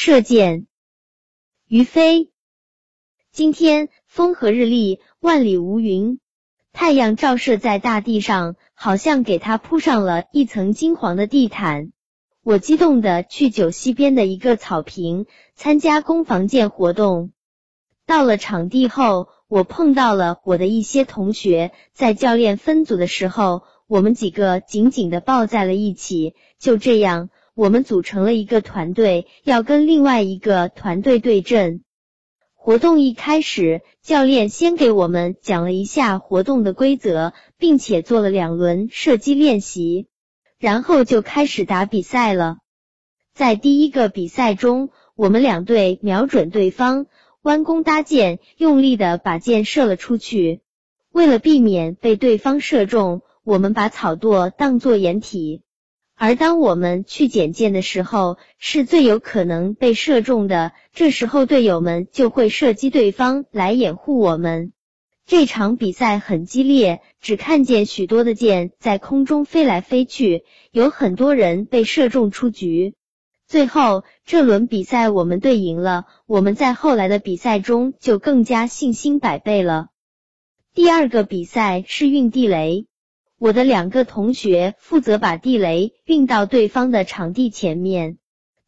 射箭。于飞，今天风和日丽，万里无云，太阳照射在大地上，好像给它铺上了一层金黄的地毯。我激动的去九溪边的一个草坪参加攻防箭活动。到了场地后，我碰到了我的一些同学，在教练分组的时候，我们几个紧紧的抱在了一起。就这样。我们组成了一个团队，要跟另外一个团队对阵。活动一开始，教练先给我们讲了一下活动的规则，并且做了两轮射击练习，然后就开始打比赛了。在第一个比赛中，我们两队瞄准对方，弯弓搭箭，用力的把箭射了出去。为了避免被对方射中，我们把草垛当作掩体。而当我们去捡箭的时候，是最有可能被射中的。这时候队友们就会射击对方来掩护我们。这场比赛很激烈，只看见许多的箭在空中飞来飞去，有很多人被射中出局。最后这轮比赛我们队赢了，我们在后来的比赛中就更加信心百倍了。第二个比赛是运地雷。我的两个同学负责把地雷运到对方的场地前面，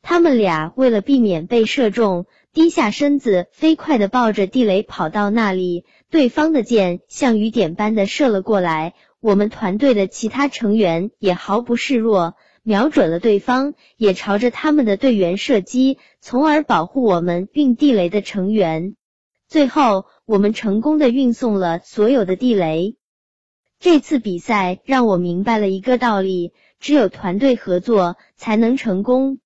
他们俩为了避免被射中，低下身子，飞快的抱着地雷跑到那里。对方的箭像雨点般的射了过来，我们团队的其他成员也毫不示弱，瞄准了对方，也朝着他们的队员射击，从而保护我们运地雷的成员。最后，我们成功的运送了所有的地雷。这次比赛让我明白了一个道理：只有团队合作才能成功。